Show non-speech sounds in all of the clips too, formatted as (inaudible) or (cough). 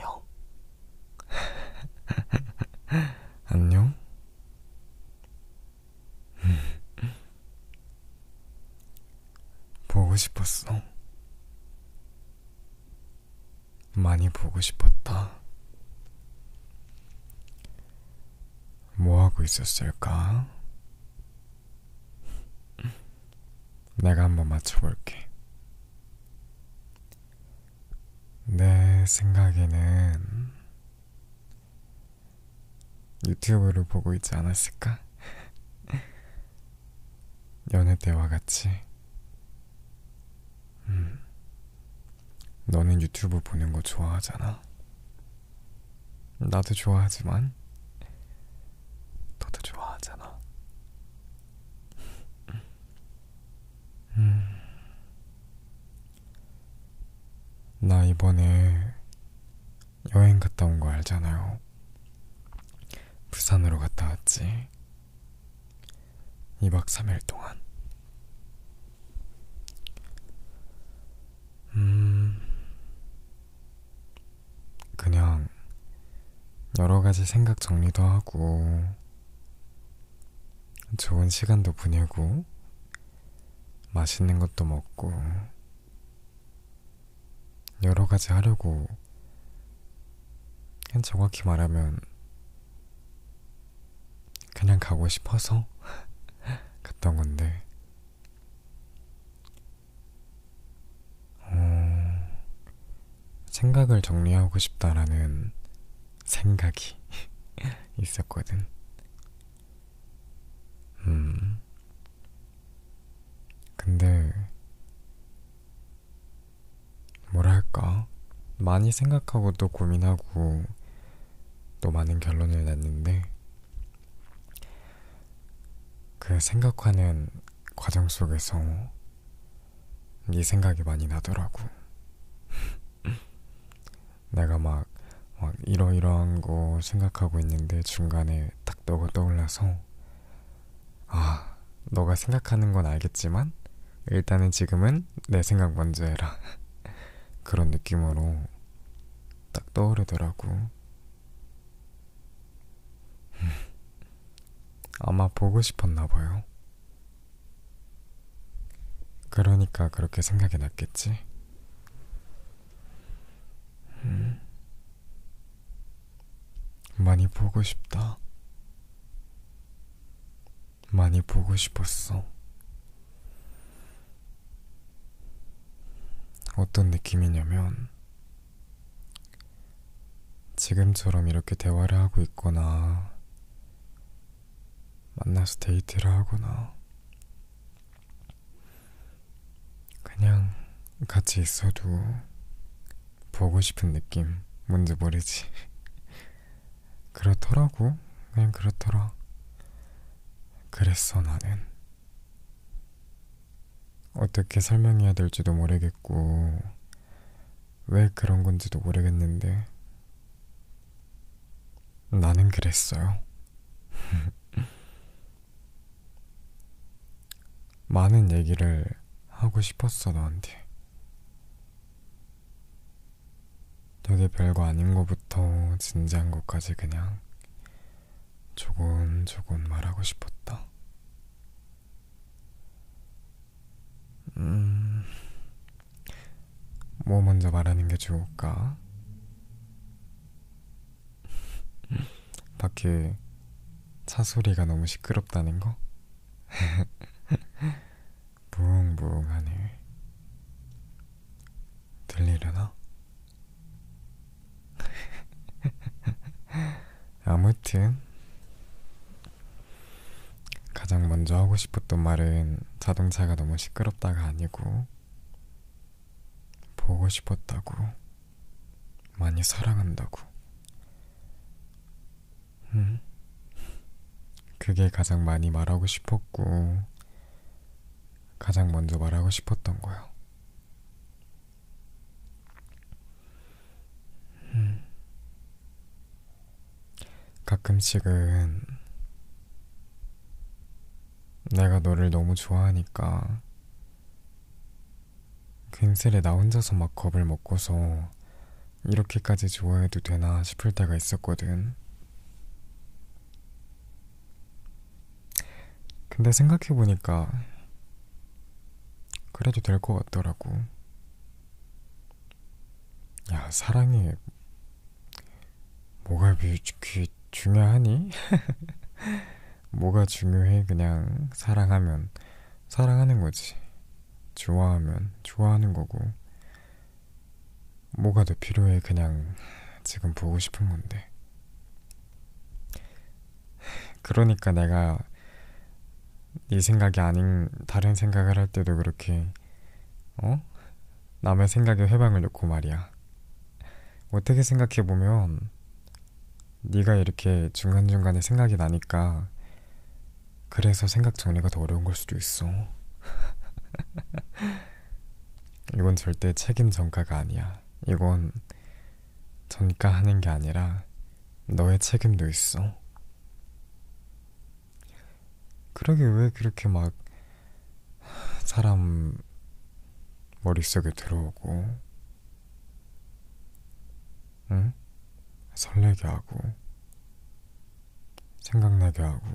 안녕. (laughs) 안녕? (laughs) 보고 싶었어. 많이 보고 싶었다. 뭐 하고 있었을까? (laughs) 내가 한번 맞춰볼게. 내 생각에는 유튜브를 보고 있지 않았을까? (laughs) 연애 때와 같이. 음. 너는 유튜브 보는 거 좋아하잖아. 나도 좋아하지만, 너도 좋아하잖아. 음. 나 이번에 여행 갔다 온 거 알잖아요. 부산으로 갔다 왔지. 2박 3일 동안. 음, 그냥 여러 가지 생각 정리도 하고, 좋은 시간도 보내고, 맛있는 것도 먹고, 여러 가지 하려고, 정확히 말하면, 그냥 가고 싶어서 (laughs) 갔던 건데, 어, 생각을 정리하고 싶다라는 생각이 (laughs) 있었거든. 음. 근데, 뭐랄까, 많이 생각하고 또 고민하고 또 많은 결론을 냈는데, 그 생각하는 과정 속에서 네 생각이 많이 나더라고. (laughs) 내가 막, 막 이러이러한 거 생각하고 있는데 중간에 딱 너가 떠올라서 아, 너가 생각하는 건 알겠지만 일단은 지금은 내 생각 먼저 해라. (laughs) 그런 느낌으로 딱 떠오르더라고. 아마 보고 싶었나 봐요. 그러니까 그렇게 생각이 났겠지. 음. 많이 보고 싶다. 많이 보고 싶었어. 어떤 느낌이냐면, 지금처럼 이렇게 대화를 하고 있거나, 만나서 데이트를 하거나, 그냥 같이 있어도 보고 싶은 느낌, 뭔지 모르지. (laughs) 그렇더라고. 그냥 그렇더라. 그랬어, 나는. 어떻게 설명해야 될지도 모르겠고, 왜 그런 건지도 모르겠는데, 나는 그랬어요. (laughs) 많은 얘기를 하고 싶었어, 너한테. 되게 별거 아닌 것부터 진지한 것까지 그냥 조곤 조곤 말하고 싶었다. 음, 뭐 먼저 말하는 게 좋을까? (laughs) 밖에 차 소리가 너무 시끄럽다는 거? (laughs) (laughs) 부웅부웅하네. 들리려나? (laughs) 아무튼 가장 먼저 하고 싶었던 말은 자동차가 너무 시끄럽다가 아니고 보고 싶었다고 많이 사랑한다고 음 그게 가장 많이 말하고 싶었고 가장 먼저 말하고 싶었던 거야 음. 가끔씩은 내가 너를 너무 좋아하니까 근슬에 나 혼자서 막 겁을 먹고서 이렇게까지 좋아해도 되나 싶을 때가 있었거든. 근데 생각해보니까 그래도 될 것 같더라고. 야, 사랑이 뭐가 그 중요하니? (laughs) 뭐가 중요해? 그냥 사랑하면 사랑하는 거지. 좋아하면 좋아하는 거고. 뭐가 더 필요해? 그냥 지금 보고 싶은 건데. 그러니까 내가 네 생각이 아닌 다른 생각을 할 때도 그렇게 어? 남의 생각에 회방을 놓고 말이야. 어떻게 생각해 보면 네가 이렇게 중간중간에 생각이 나니까 그래서 생각 정리가 더 어려운 걸 수도 있어. (laughs) 이건 절대 책임 전가가 아니야. 이건 전가하는 게 아니라 너의 책임도 있어. 그러게 왜 그렇게 막 사람 머릿속에 들어오고, 응? 설레게 하고, 생각나게 하고,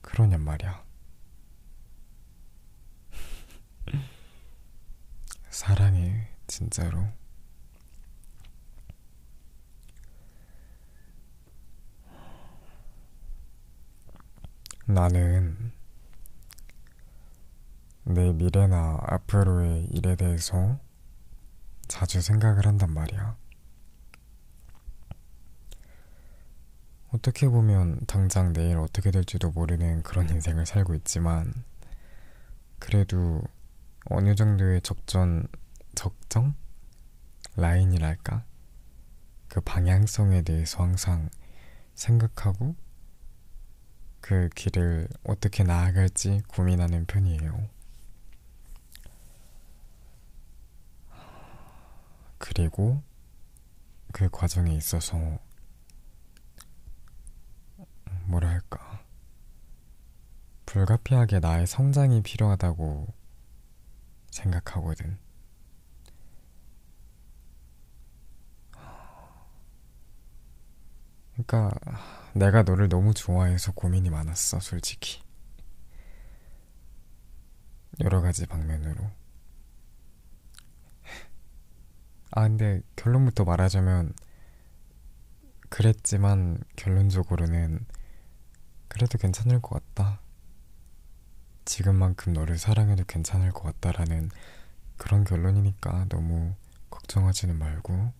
그러냔 말이야. (laughs) 사랑해, 진짜로. 나는 내 미래나 앞으로의 일에 대해서 자주 생각을 한단 말이야. 어떻게 보면 당장 내일 어떻게 될지도 모르는 그런 (laughs) 인생을 살고 있지만, 그래도 어느 정도의 적전, 적정? 라인이랄까? 그 방향성에 대해서 항상 생각하고 그 길을 어떻게 나아갈지 고민하는 편이에요. 그리고 그 과정에 있어서 뭐랄까 불가피하게 나의 성장이 필요하다고 생각하거든. 그러니까 내가 너를 너무 좋아해서 고민이 많았어, 솔직히. 여러 가지 방면으로. 아, 근데 결론부터 말하자면, 그랬지만 결론적으로는 그래도 괜찮을 것 같다. 지금만큼 너를 사랑해도 괜찮을 것 같다라는 그런 결론이니까 너무 걱정하지는 말고.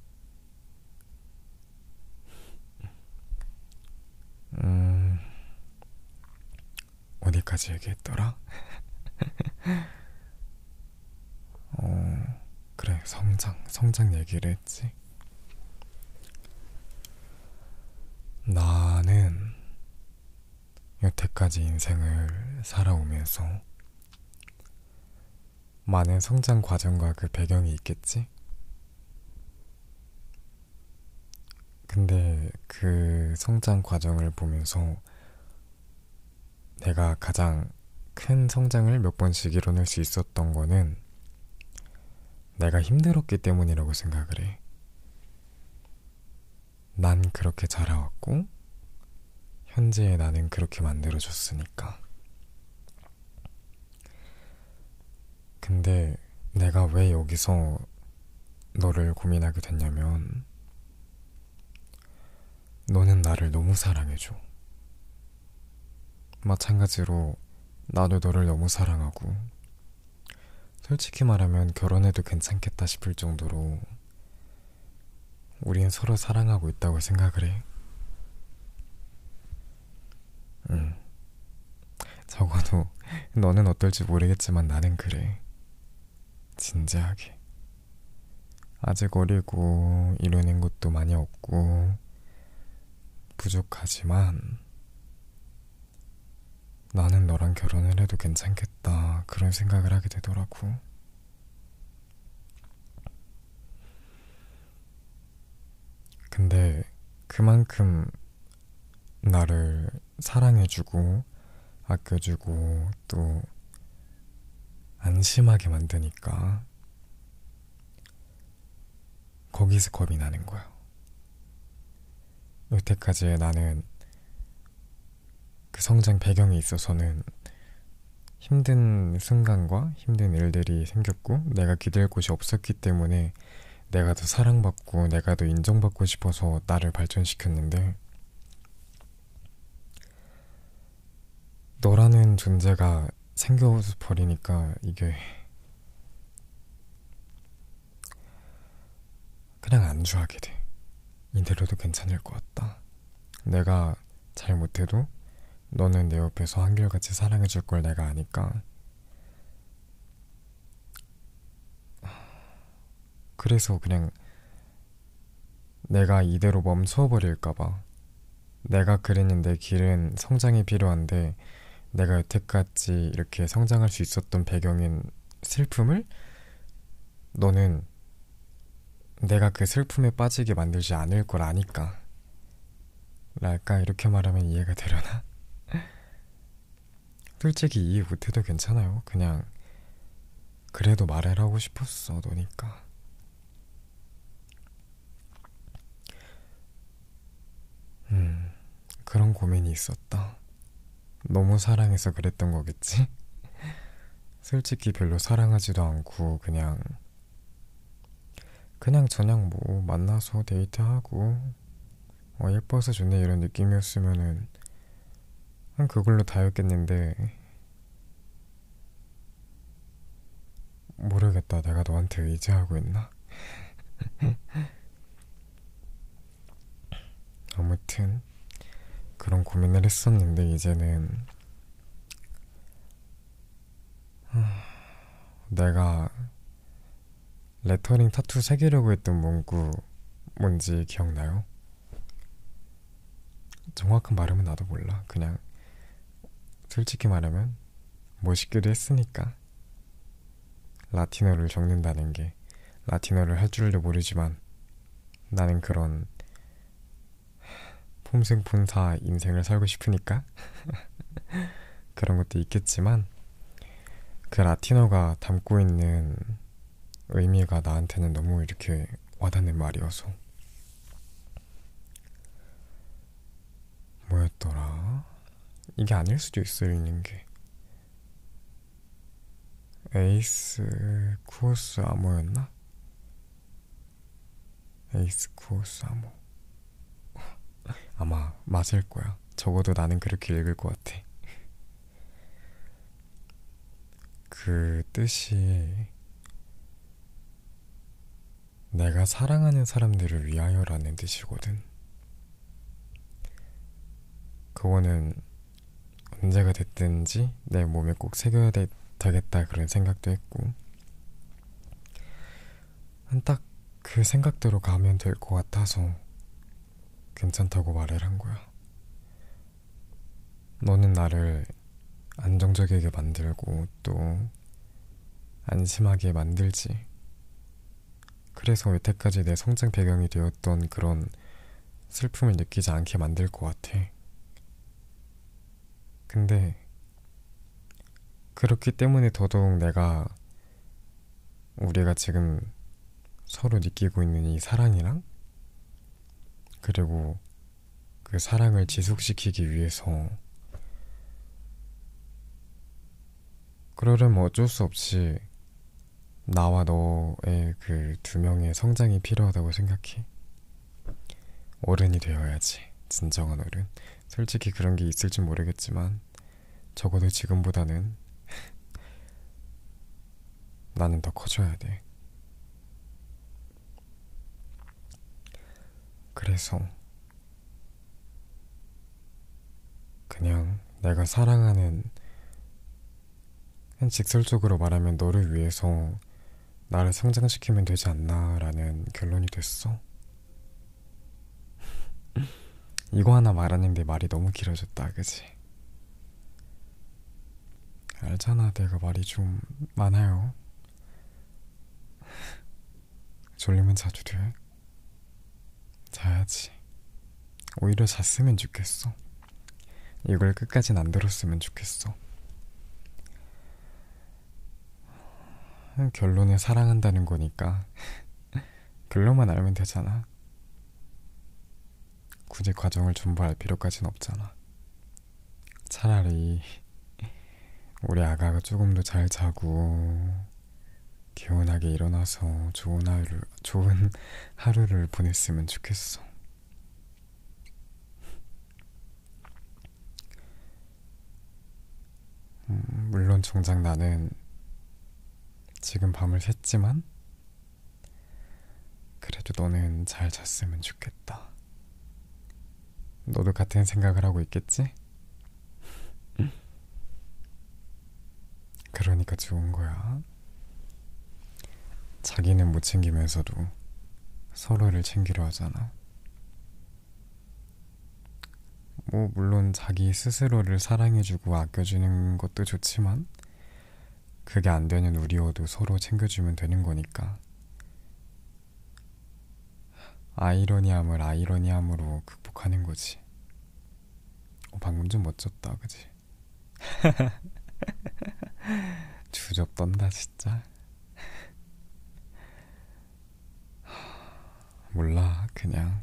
음, 어디까지 얘기했더라? (laughs) 어, 그래, 성장, 성장 얘기를 했지. 나는 여태까지 인생을 살아오면서 많은 성장 과정과 그 배경이 있겠지? 근데 그 성장 과정을 보면서 내가 가장 큰 성장을 몇 번씩 이뤄낼 수 있었던 거는 내가 힘들었기 때문이라고 생각을 해. 난 그렇게 자라왔고, 현재의 나는 그렇게 만들어줬으니까. 근데 내가 왜 여기서 너를 고민하게 됐냐면, 너는 나를 너무 사랑해줘. 마찬가지로 나도 너를 너무 사랑하고, 솔직히 말하면 결혼해도 괜찮겠다 싶을 정도로 우린 서로 사랑하고 있다고 생각을 해. 응. 적어도 (laughs) 너는 어떨지 모르겠지만 나는 그래. 진지하게. 아직 어리고 이루는 것도 많이 없고 부족하지만 나는 너랑 결혼을 해도 괜찮겠다 그런 생각을 하게 되더라고. 근데 그만큼 나를 사랑해주고 아껴주고 또 안심하게 만드니까 거기서 겁이 나는 거야. 여태까지 나는 그 성장 배경에 있어서는 힘든 순간과 힘든 일들이 생겼고 내가 기댈 곳이 없었기 때문에 내가 더 사랑받고 내가 더 인정받고 싶어서 나를 발전시켰는데 너라는 존재가 생겨서 버리니까 이게 그냥 안주하게 돼. 이대로도 괜찮을 것 같다. 내가 잘 못해도 너는 내 옆에서 한결같이 사랑해줄 걸 내가 아니까. 그래서 그냥 내가 이대로 멈춰버릴까봐. 내가 그리는 내 길은 성장이 필요한데 내가 여태까지 이렇게 성장할 수 있었던 배경인 슬픔을 너는 내가 그 슬픔에 빠지게 만들지 않을 걸 아니까. 랄까 이렇게 말하면 이해가 되려나? (laughs) 솔직히 이해 못해도 괜찮아요. 그냥 그래도 말을 하고 싶었어 너니까. 음 그런 고민이 있었다. 너무 사랑해서 그랬던 거겠지? (laughs) 솔직히 별로 사랑하지도 않고 그냥 그냥 저냥 뭐 만나서 데이트하고 어, 예뻐서 좋네 이런 느낌이었으면은 한 그걸로 다였겠는데 모르겠다 내가 너한테 의지하고 있나? (laughs) 아무튼 그런 고민을 했었는데 이제는 내가 레터링 타투 새기려고 했던 문구 뭔지 기억나요? 정확한 발음은 나도 몰라. 그냥 솔직히 말하면 멋있기도 했으니까 라틴어를 적는다는 게 라틴어를 할 줄도 모르지만 나는 그런 폼생폰사 인생을 살고 싶으니까 (laughs) 그런 것도 있겠지만 그 라틴어가 담고 있는 의미가 나한테는 너무 이렇게 와닿는 말이어서 뭐였더라? 이게 아닐 수도 있어 있는 게 에이스 쿠오스 아모였나? 에이스 쿠오스 아모 (laughs) 아마 맞을 거야 적어도 나는 그렇게 읽을 것 같아 그 뜻이 내가 사랑하는 사람들을 위하여라는 뜻이거든. 그거는 언제가 됐든지 내 몸에 꼭 새겨야 되, 겠다 그런 생각도 했고 딱 그 생각대로 가면 될 것 같아서 괜찮다고 말을 한 거야. 너는 나를 안정적이게 만들고 또 안심하게 만들지. 그래서 여태까지 내 성장 배경이 되었던 그런 슬픔을 느끼지 않게 만들 것 같아. 근데 그렇기 때문에 더더욱 내가 우리가 지금 서로 느끼고 있는 이 사랑이랑 그리고 그 사랑을 지속시키기 위해서 그러려면 어쩔 수 없이 나와 너의 그 두 명의 성장이 필요하다고 생각해. 어른이 되어야지. 진정한 어른. 솔직히 그런 게 있을지 모르겠지만, 적어도 지금보다는 (laughs) 나는 더 커져야 돼. 그래서, 그냥 내가 사랑하는, 직설적으로 말하면 너를 위해서 나를 성장시키면 되지 않나라는 결론이 됐어. 이거 하나 말하는데 말이 너무 길어졌다, 그지? 알잖아, 내가 말이 좀 많아요. 졸리면 자주 돼. 자야지. 오히려 잤으면 좋겠어. 이걸 끝까진 안 들었으면 좋겠어. 결론에 사랑한다는 거니까 결론만 알면 되잖아. 굳이 과정을 전부 알 필요까진 없잖아. 차라리 우리 아가가 조금 더 잘 자고 개운하게 일어나서 좋은 하루를 좋은 하루를 보냈으면 좋겠어. 음, 물론 정작 나는 지금 밤을 샜지만 그래도 너는 잘 잤으면 좋겠다. 너도 같은 생각을 하고 있겠지? 그러니까 좋은 거야. 자기는 못 챙기면서도 서로를 챙기려 하잖아. 뭐, 물론 자기 스스로를 사랑해주고 아껴주는 것도 좋지만, 그게 안 되는 우리여도 서로 챙겨주면 되는 거니까. 아이러니함을 아이러니함으로 극복하는 거지. 어, 방금 좀 멋졌다, 그지? (laughs) 주접 떤다, 진짜. 몰라, 그냥.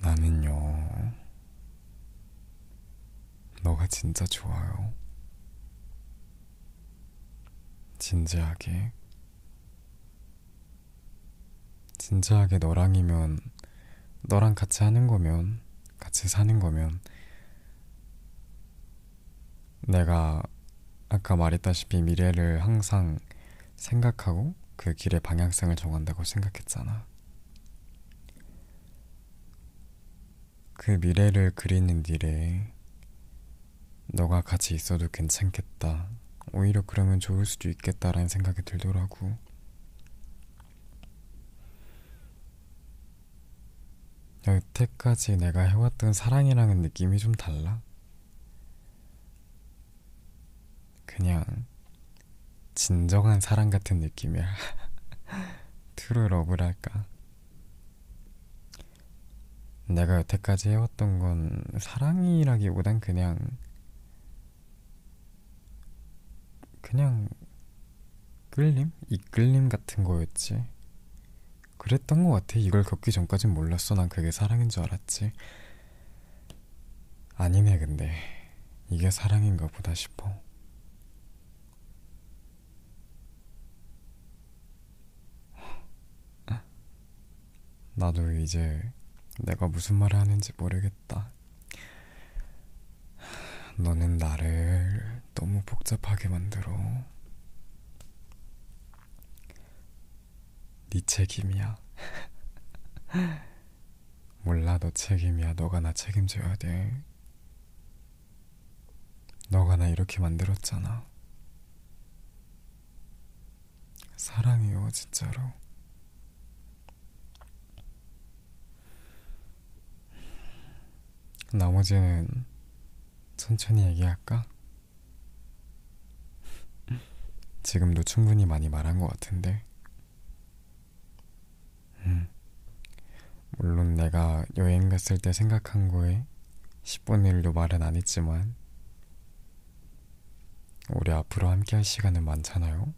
나는요, 너가 진짜 좋아요. 진지하게. 진지하게 너랑이면, 너랑 같이 하는 거면, 같이 사는 거면, 내가 아까 말했다시피 미래를 항상 생각하고 그 길의 방향성을 정한다고 생각했잖아. 그 미래를 그리는 일에 너가 같이 있어도 괜찮겠다. 오히려 그러면 좋을 수도 있겠다라는 생각이 들더라고. 여태까지 내가 해왔던 사랑이랑은 느낌이 좀 달라. 그냥 진정한 사랑 같은 느낌이야. (laughs) true love랄까. 내가 여태까지 해왔던 건 사랑이라기보단 그냥 그냥 끌림? 이끌림 같은 거였지. 그랬던 것 같아. 이걸 겪기 전까진 몰랐어. 난 그게 사랑인 줄 알았지. 아니네, 근데. 이게 사랑인가 보다 싶어. 나도 이제 내가 무슨 말을 하는지 모르겠다. 너는 나를 너무 복잡하게 만들어. 네 책임이야. (laughs) 몰라, 너 책임이야. 너가 나 책임져야 돼. 너가 나 이렇게 만들었잖아. 사랑해요, 진짜로. 나머지는 천천히 얘기할까? 지금도 충분히 많이 말한 것 같은데. 음. 물론 내가 여행 갔을 때 생각한 거에 10분의 1도 말은 안 했지만, 우리 앞으로 함께 할 시간은 많잖아요?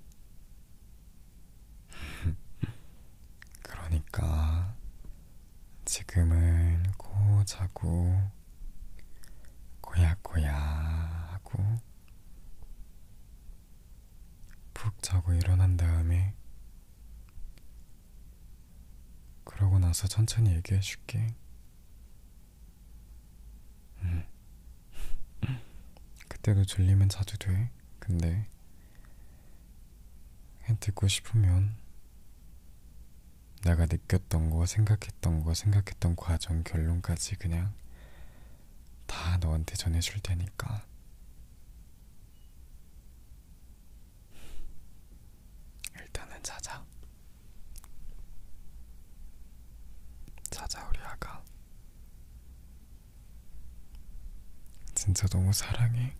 (laughs) 그러니까, 지금은 고 자고, 꼬야꼬야 하고 푹 자고 일어난 다음에 그러고 나서 천천히 얘기해 줄게. 음. (laughs) 그때도 졸리면 자도 돼. 근데 듣고 싶으면 내가 느꼈던 거, 생각했던 거, 생각했던 과정, 결론까지 그냥 다 너한테 전해줄 테니까. 일단은 자자. 자자, 우리 아가. 진짜 너무 사랑해.